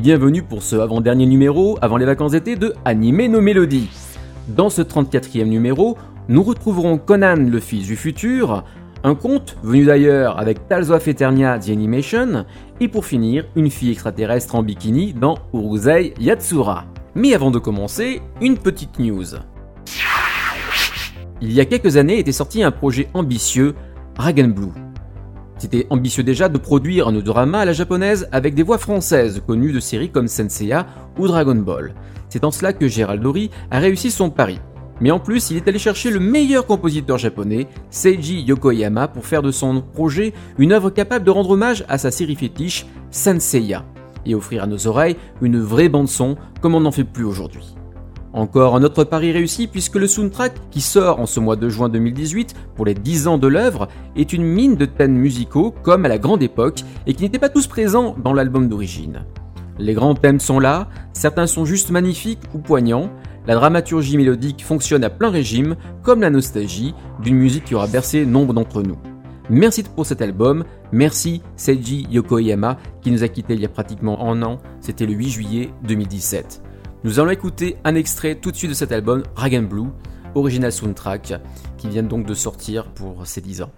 Bienvenue pour ce avant-dernier numéro avant les vacances d'été de Animer nos mélodies. Dans ce 34e numéro, nous retrouverons Conan le fils du futur, un conte venu d'ailleurs avec Tales of Eternia The Animation, et pour finir, une fille extraterrestre en bikini dans Urusei Yatsura. Mais avant de commencer, une petite news. Il y a quelques années était sorti un projet ambitieux, Dragon Blue. C'était ambitieux déjà de produire un drama à la japonaise avec des voix françaises connues de séries comme Senseiya ou Dragon Ball. C'est en cela que Gérald Dory a réussi son pari. Mais en plus, il est allé chercher le meilleur compositeur japonais, Seiji Yokoyama, pour faire de son projet une œuvre capable de rendre hommage à sa série fétiche Senseiya et offrir à nos oreilles une vraie bande-son comme on n'en fait plus aujourd'hui. Encore un autre pari réussi puisque le soundtrack qui sort en ce mois de juin 2018 pour les 10 ans de l'œuvre est une mine de thèmes musicaux comme à la grande époque et qui n'étaient pas tous présents dans l'album d'origine. Les grands thèmes sont là, certains sont juste magnifiques ou poignants, la dramaturgie mélodique fonctionne à plein régime comme la nostalgie d'une musique qui aura bercé nombre d'entre nous. Merci pour cet album, merci Seiji Yokoyama qui nous a quittés il y a pratiquement un an, c'était le 8 juillet 2017. Nous allons écouter un extrait tout de suite de cet album, Dragon Blue, original soundtrack, qui vient donc de sortir pour ses 10 ans.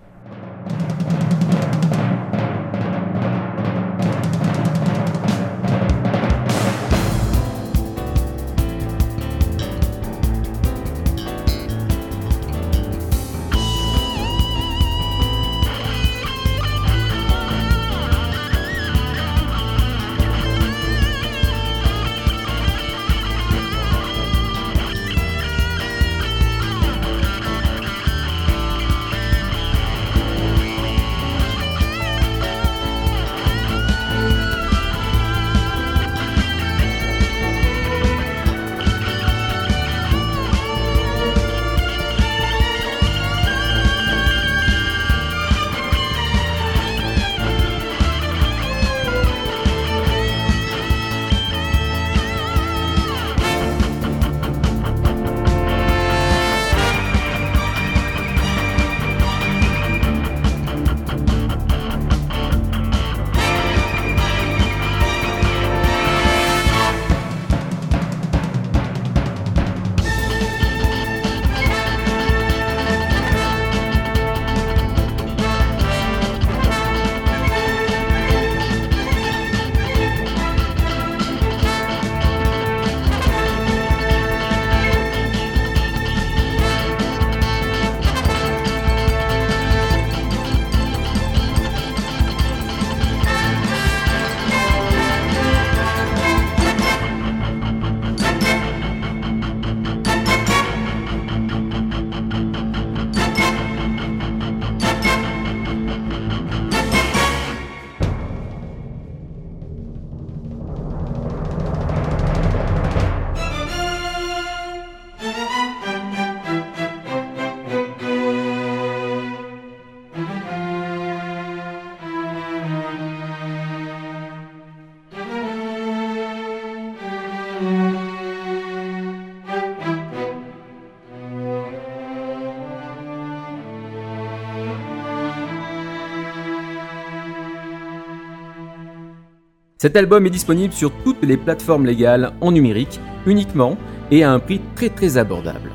Cet album est disponible sur toutes les plateformes légales en numérique uniquement et à un prix très très abordable.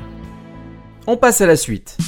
On passe à la suite.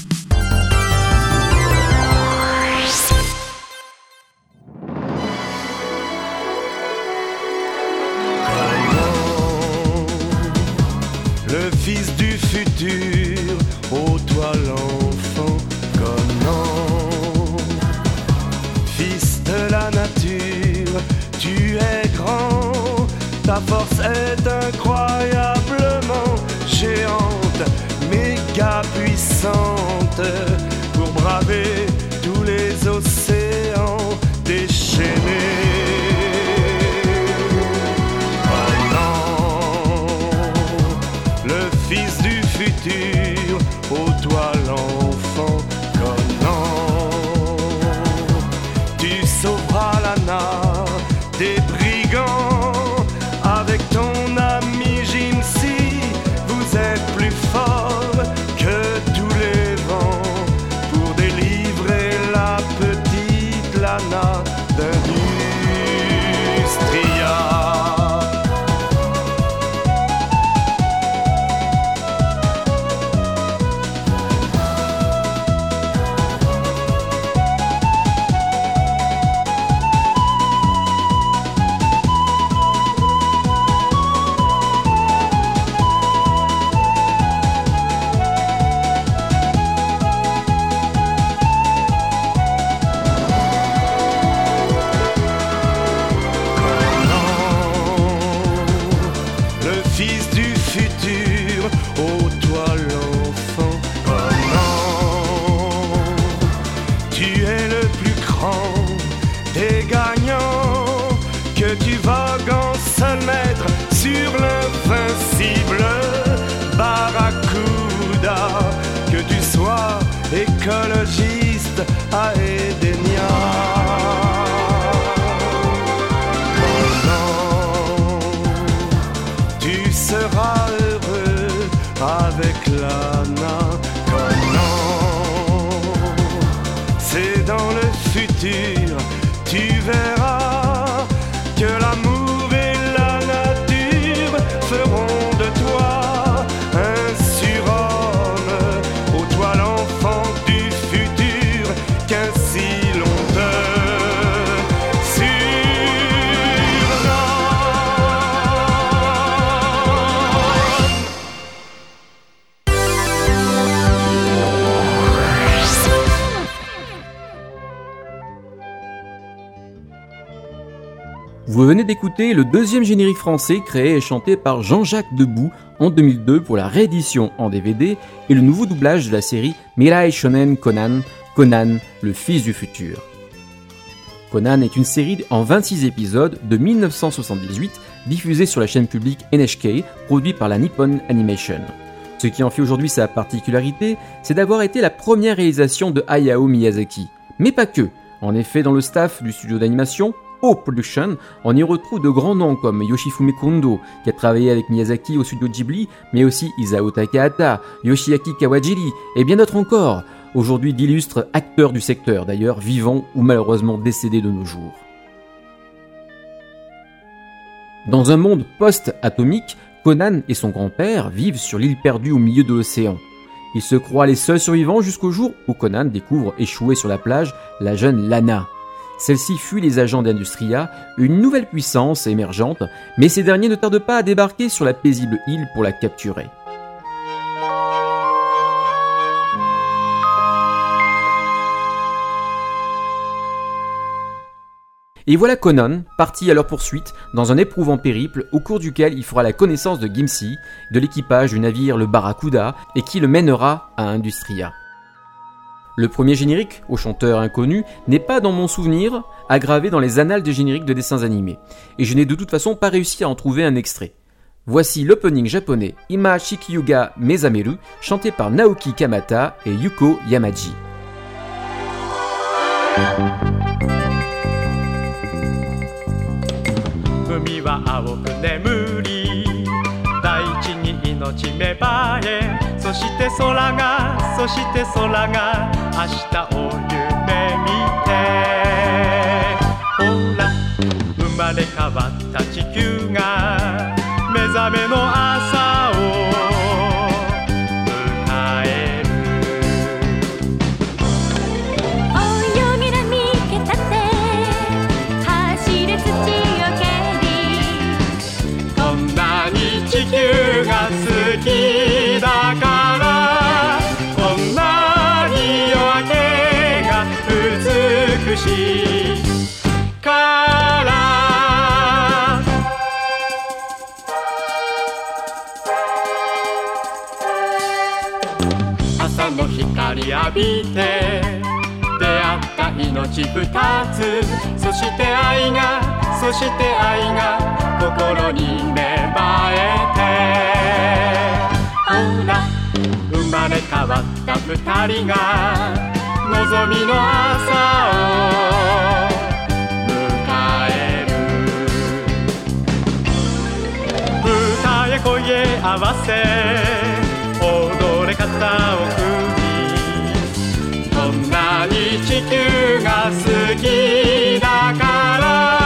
Venez d'écouter le deuxième générique français créé et chanté par Jean-Jacques Debout en 2002 pour la réédition en DVD et le nouveau doublage de la série Mirai Shonen Conan, Conan, le fils du futur. Conan est une série en 26 épisodes de 1978 diffusée sur la chaîne publique NHK, produite par la Nippon Animation. Ce qui en fait aujourd'hui sa particularité, c'est d'avoir été la première réalisation de Hayao Miyazaki. Mais pas que. En effet, dans le staff du studio d'animation, O Production, on y retrouve de grands noms comme Yoshifume Kondo, qui a travaillé avec Miyazaki au studio Ghibli, mais aussi Isao Takahata, Yoshiaki Kawajiri, et bien d'autres encore, aujourd'hui d'illustres acteurs du secteur, d'ailleurs vivants ou malheureusement décédés de nos jours. Dans un monde post-atomique, Conan et son grand-père vivent sur l'île perdue au milieu de l'océan. Ils se croient les seuls survivants jusqu'au jour où Conan découvre échouée sur la plage la jeune Lana. Celle-ci fuit les agents d'Industria, une nouvelle puissance émergente, mais ces derniers ne tardent pas à débarquer sur la paisible île pour la capturer. Et voilà Conan, parti à leur poursuite dans un éprouvant périple au cours duquel il fera la connaissance de Gimsi, de l'équipage du navire le Barracuda, et qui le mènera à Industria. Le premier générique, au chanteur inconnu, n'est pas dans mon souvenir aggravé dans les annales des génériques de dessins animés, et je n'ai de toute façon pas réussi à en trouver un extrait. Voici l'opening japonais Ima Shikyuga Mezameru, chanté par Naoki Kamata et Yuko Yamaji. 海は青く眠り大地に命芽生えそ して空がそして空が明日を夢見て。ほら生まれ変わった地球が目覚めの朝浴びて出会った命二つ。そして愛がそして愛が心に芽生えて。ほら生まれ変わった二人が望みの朝を迎える。歌や声合わせ踊れ方を球が好きだから。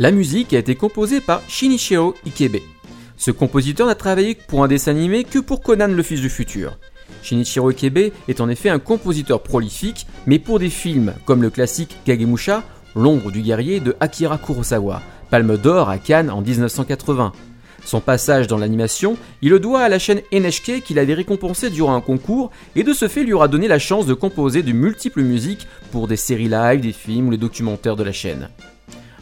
La musique a été composée par Shinichiro Ikebe. Ce compositeur n'a travaillé pour un dessin animé que pour Conan le Fils du Futur. Shinichiro Ikebe est en effet un compositeur prolifique, mais pour des films comme le classique Kagemusha, L'ombre du guerrier de Akira Kurosawa, Palme d'or à Cannes en 1980. Son passage dans l'animation, il le doit à la chaîne NHK qu'il avait récompensé durant un concours et de ce fait lui aura donné la chance de composer de multiples musiques pour des séries live, des films ou les documentaires de la chaîne.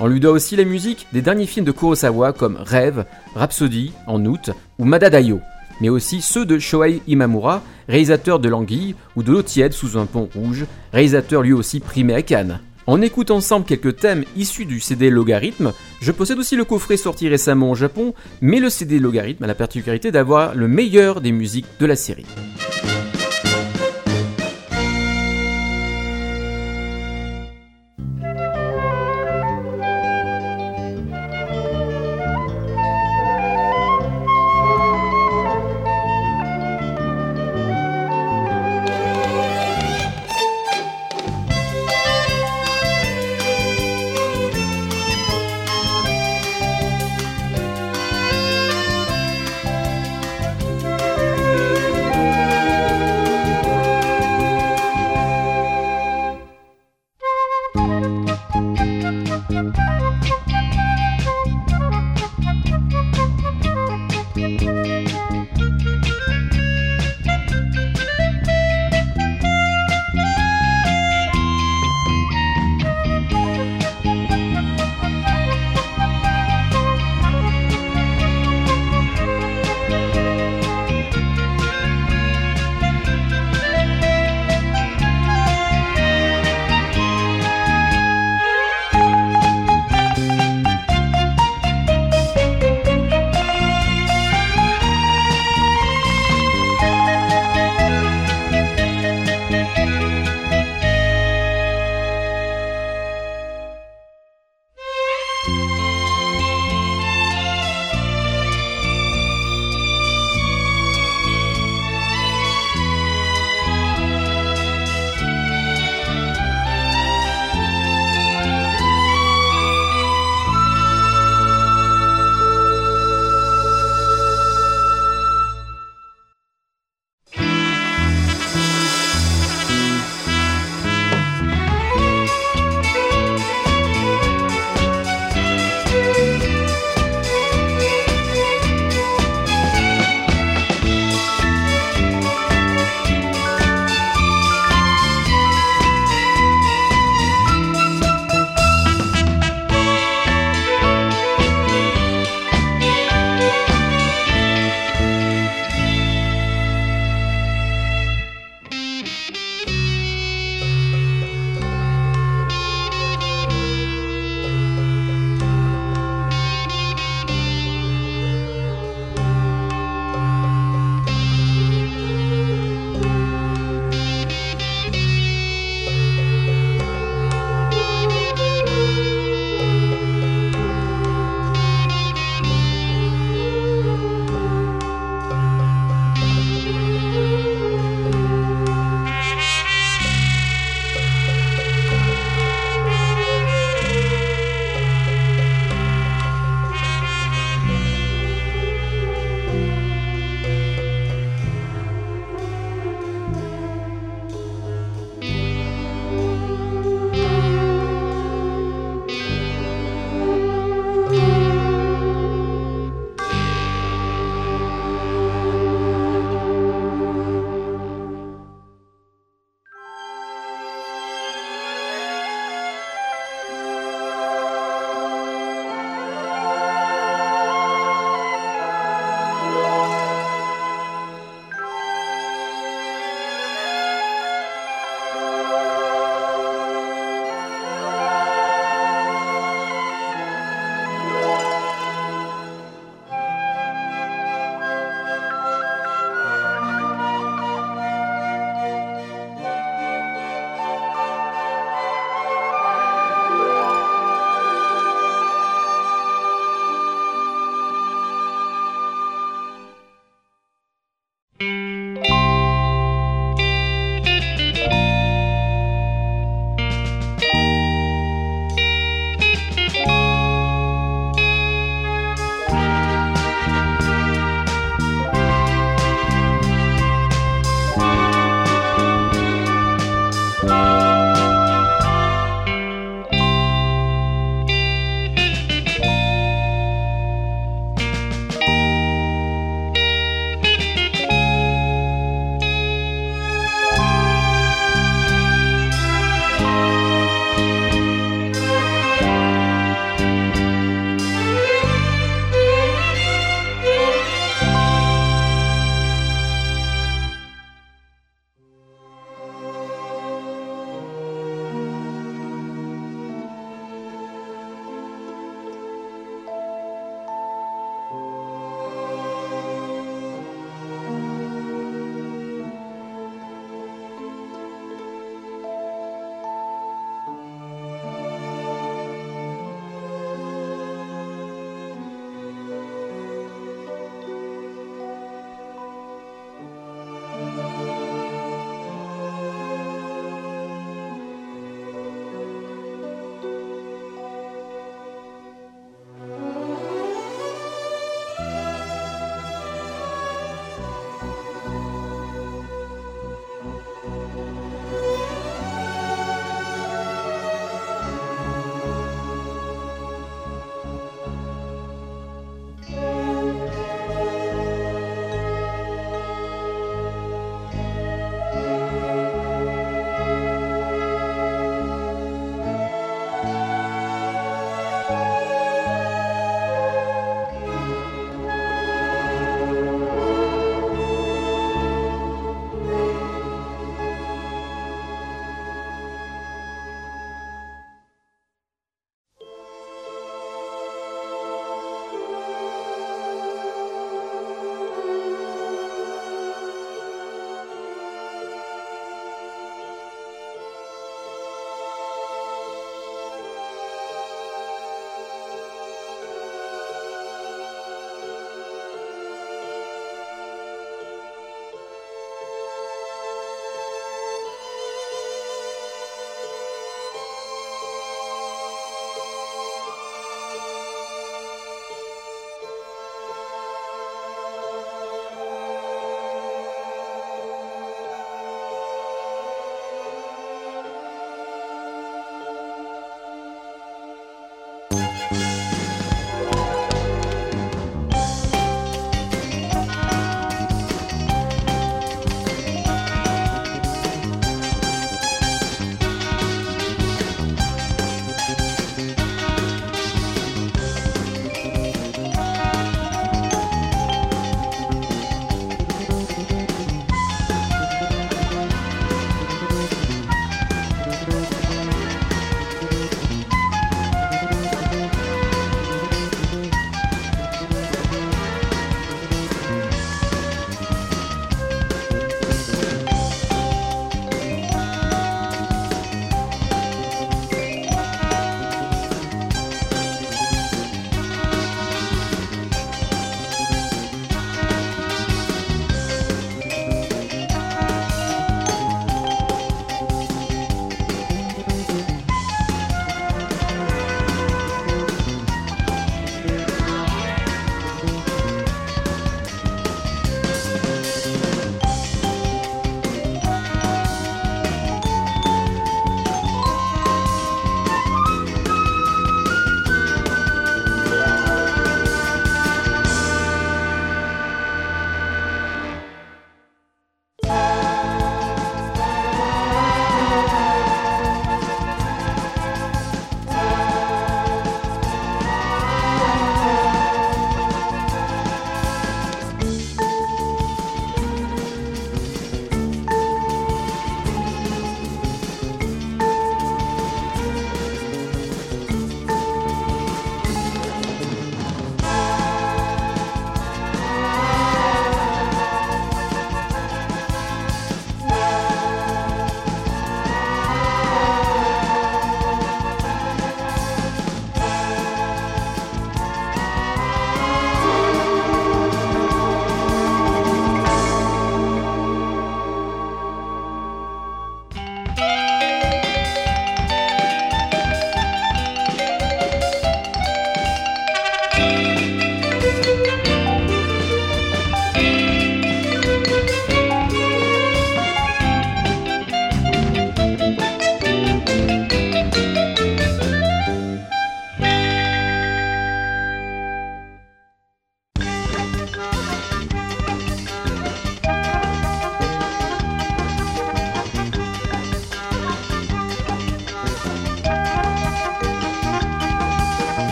On lui doit aussi la musique des derniers films de Kurosawa comme Rêve, Rhapsody en août ou Madadayo, mais aussi ceux de Shohei Imamura, réalisateur de L'Anguille ou de L'eau tiède sous un pont rouge, réalisateur lui aussi primé à Cannes. On écoute ensemble quelques thèmes issus du CD Logarithme. Je possède aussi le coffret sorti récemment au Japon, mais le CD Logarithme a la particularité d'avoir le meilleur des musiques de la série.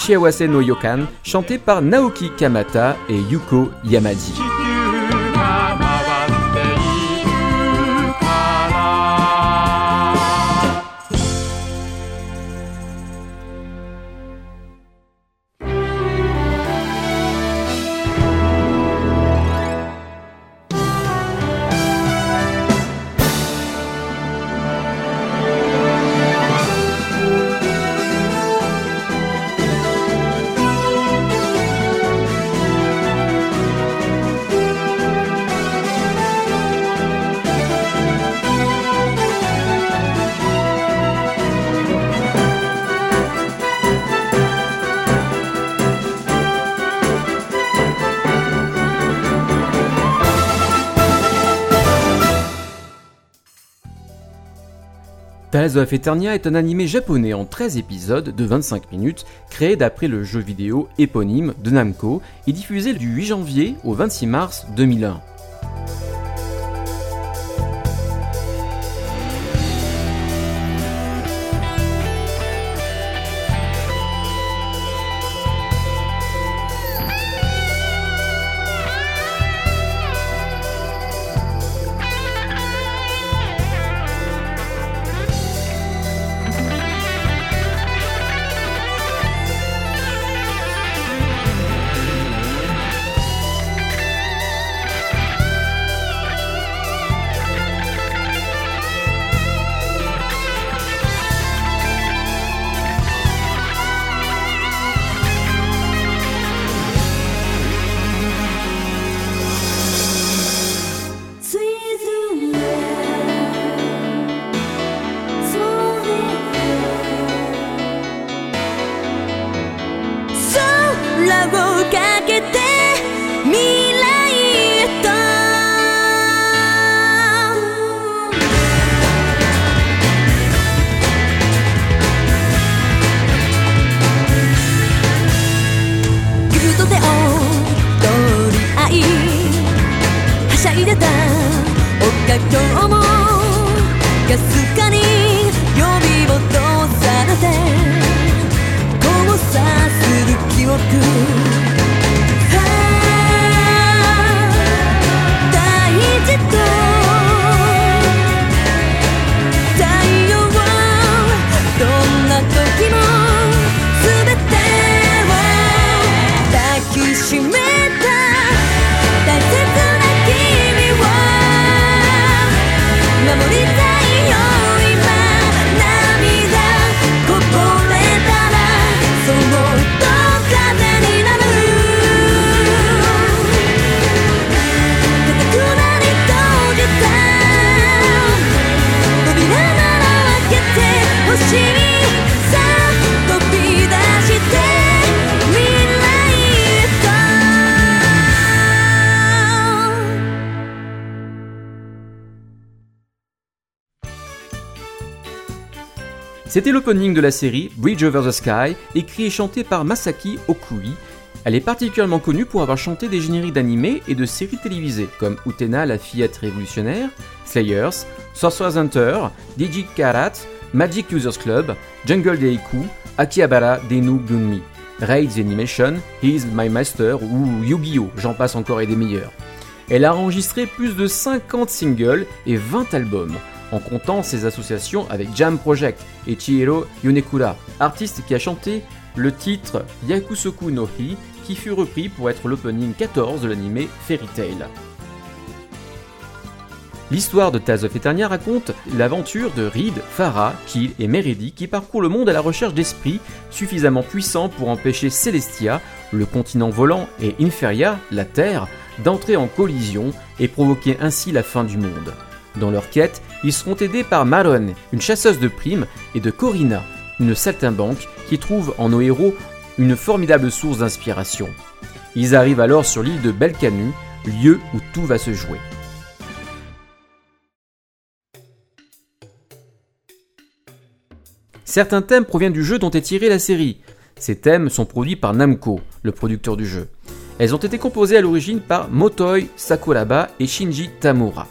Shiawase no Yokan, chanté par Naoki Kamata et Yuko Yamadi. Tales of Eternia est un animé japonais en 13 épisodes de 25 minutes, créé d'après le jeu vidéo éponyme de Namco et diffusé du 8 janvier au 26 mars 2001. C'était l'opening de la série Bridge Over the Sky, écrit et chanté par Masaki Okui. Elle est particulièrement connue pour avoir chanté des génériques d'animés et de séries télévisées comme Utena la fillette révolutionnaire, Slayers, Sorcerer's Hunter, Digi Karat, Magic Users Club, Jungle Deiku, Akihabara Denu Gunmi, Raid Animation, He's My Master ou Yu-Gi-Oh! J'en passe encore et des meilleurs. Elle a enregistré plus de 50 singles et 20 albums, en comptant ses associations avec Jam Project et Chihiro Yonekura, artiste qui a chanté le titre Yakusoku no Hi, qui fut repris pour être l'opening 14 de l'anime Fairy Tail. L'histoire de Tales of Eternia raconte l'aventure de Reed, Farah, Kill et Meridi qui parcourent le monde à la recherche d'esprits suffisamment puissants pour empêcher Celestia, le continent volant, et Inferia, la Terre, d'entrer en collision et provoquer ainsi la fin du monde. Dans leur quête, ils seront aidés par Maron, une chasseuse de primes, et de Corina, une saltimbanque qui trouve en nos héros une formidable source d'inspiration. Ils arrivent alors sur l'île de Belcanu, lieu où tout va se jouer. Certains thèmes proviennent du jeu dont est tirée la série. Ces thèmes sont produits par Namco, le producteur du jeu. Elles ont été composées à l'origine par Motoi Sakuraba et Shinji Tamura.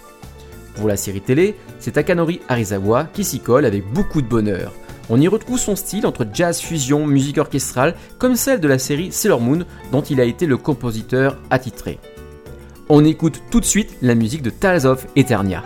Pour la série télé, c'est Takanori Arizawa qui s'y colle avec beaucoup de bonheur. On y retrouve son style entre jazz fusion, musique orchestrale, comme celle de la série Sailor Moon dont il a été le compositeur attitré. On écoute tout de suite la musique de Tales of Eternia.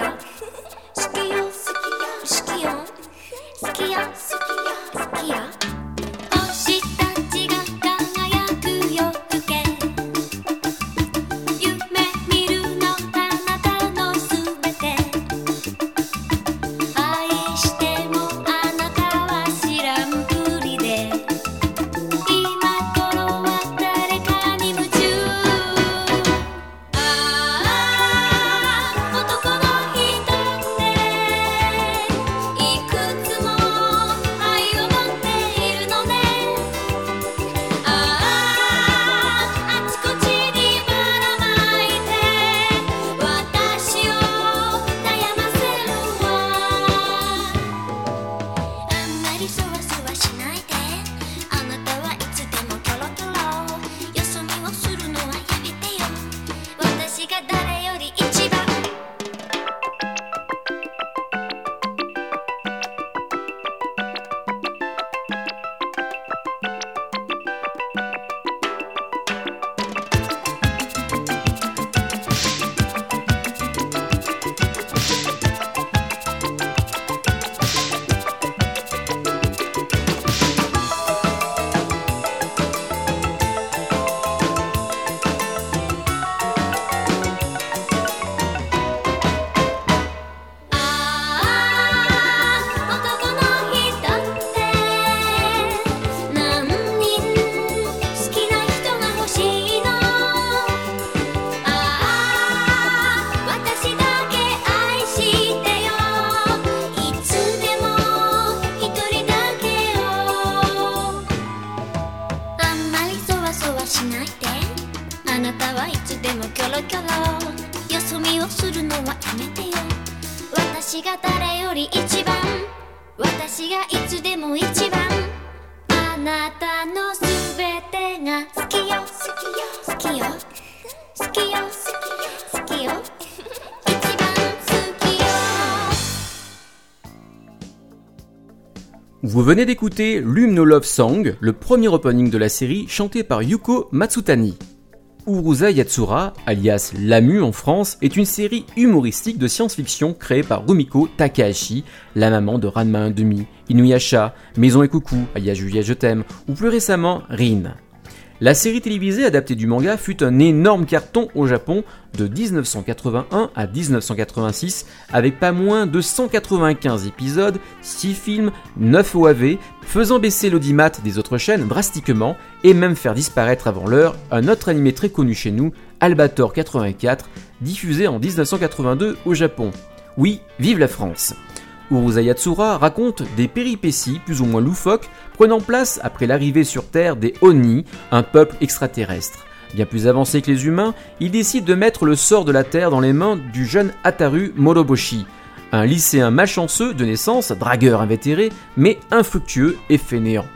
skion, skion, skion, skion, skion. Vous venez d'écouter Lume no Love Song, le premier opening de la série chanté par Yuko Matsutani. Uruza Yatsura, alias Lamu en France, est une série humoristique de science-fiction créée par Rumiko Takahashi, la maman de Ranma 1,5, Inuyasha, Maison et Coucou, alias Julia Je t'aime, ou plus récemment Rin. La série télévisée adaptée du manga fut un énorme carton au Japon de 1981 à 1986 avec pas moins de 195 épisodes, 6 films, 9 OAV, faisant baisser l'audimat des autres chaînes drastiquement et même faire disparaître avant l'heure un autre animé très connu chez nous, Albator 84, diffusé en 1982 au Japon. Oui, vive la France Uruza Yatsura raconte des péripéties plus ou moins loufoques prenant place après l'arrivée sur Terre des Oni, un peuple extraterrestre. Bien plus avancé que les humains, il décide de mettre le sort de la Terre dans les mains du jeune Ataru Moroboshi, un lycéen malchanceux de naissance, dragueur invétéré, mais infructueux et fainéant.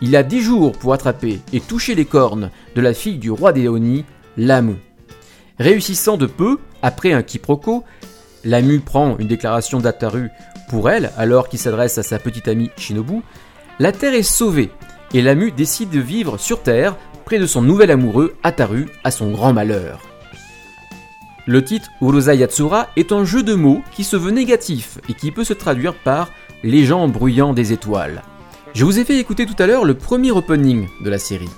Il a 10 jours pour attraper et toucher les cornes de la fille du roi des Oni, Lamu. Réussissant de peu, après un quiproquo, Lamu prend une déclaration d'Ataru pour elle, alors qu'il s'adresse à sa petite amie Shinobu. La Terre est sauvée, et Lamu décide de vivre sur Terre, près de son nouvel amoureux Ataru à son grand malheur. Le titre Urusei Yatsura est un jeu de mots qui se veut négatif et qui peut se traduire par les gens bruyants des étoiles. Je vous ai fait écouter tout à l'heure le premier opening de la série.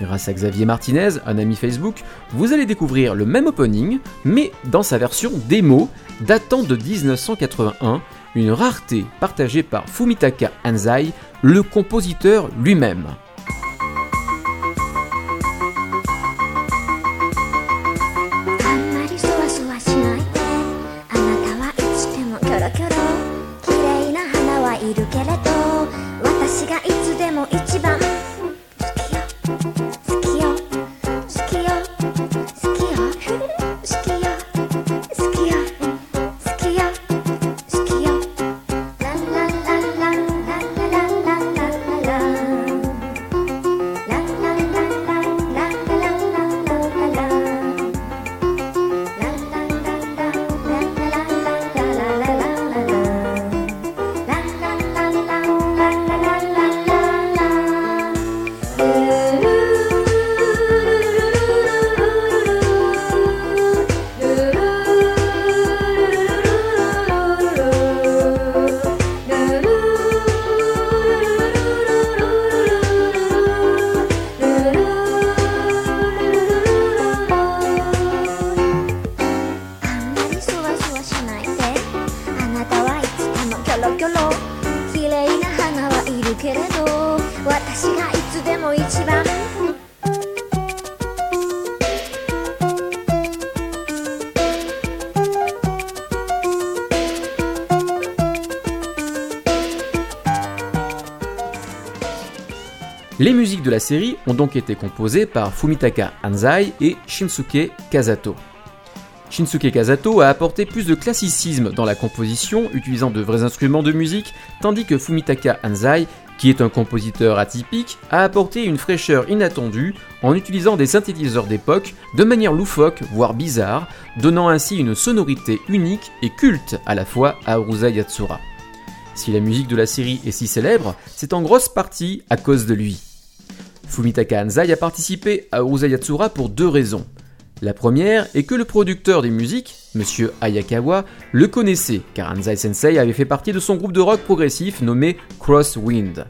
Grâce à Xavier Martinez, un ami Facebook, vous allez découvrir le même opening, mais dans sa version démo datant de 1981, une rareté partagée par Fumitaka Anzai, le compositeur lui-même. Donc été composées par Fumitaka Anzai et Shinsuke Kazato. Shinsuke Kazato a apporté plus de classicisme dans la composition, utilisant de vrais instruments de musique, tandis que Fumitaka Anzai, qui est un compositeur atypique, a apporté une fraîcheur inattendue en utilisant des synthétiseurs d'époque de manière loufoque, voire bizarre, donnant ainsi une sonorité unique et culte à la fois à Urusei Yatsura. Si la musique de la série est si célèbre, c'est en grosse partie à cause de lui. Fumitaka Anzai a participé à Urusei Yatsura pour deux raisons. La première est que le producteur des musiques, Monsieur Ayakawa, le connaissait, car Anzai Sensei avait fait partie de son groupe de rock progressif nommé Crosswind.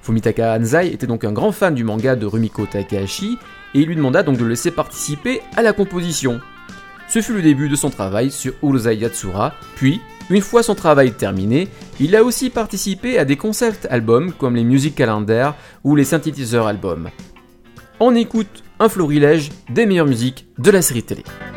Fumitaka Anzai était donc un grand fan du manga de Rumiko Takahashi, et il lui demanda donc de le laisser participer à la composition. Ce fut le début de son travail sur Urusei Yatsura, puis, une fois son travail terminé, il a aussi participé à des concept albums comme les Music Calendar ou les Synthétiseurs albums. On écoute un florilège des meilleures musiques de la série télé.「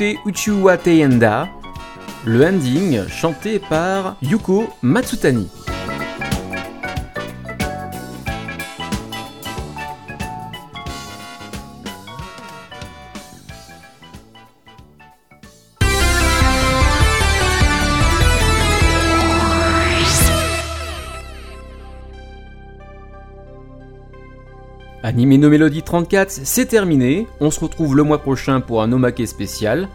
écouté Uchiwa Teyenda, le ending chanté par Yuko Matsutani. Anime No Mélodie 34, c'est terminé. On se retrouve le mois prochain pour un Omake spécial.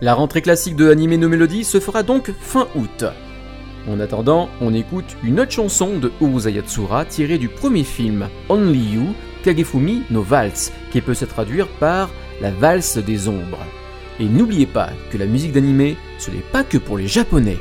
La rentrée classique de Anime No Melody se fera donc fin août. En attendant, on écoute une autre chanson de Oza Yatsura tirée du premier film, Only You, Kagefumi no Waltz, qui peut se traduire par la valse des ombres. Et n'oubliez pas que la musique d'anime, ce n'est pas que pour les japonais.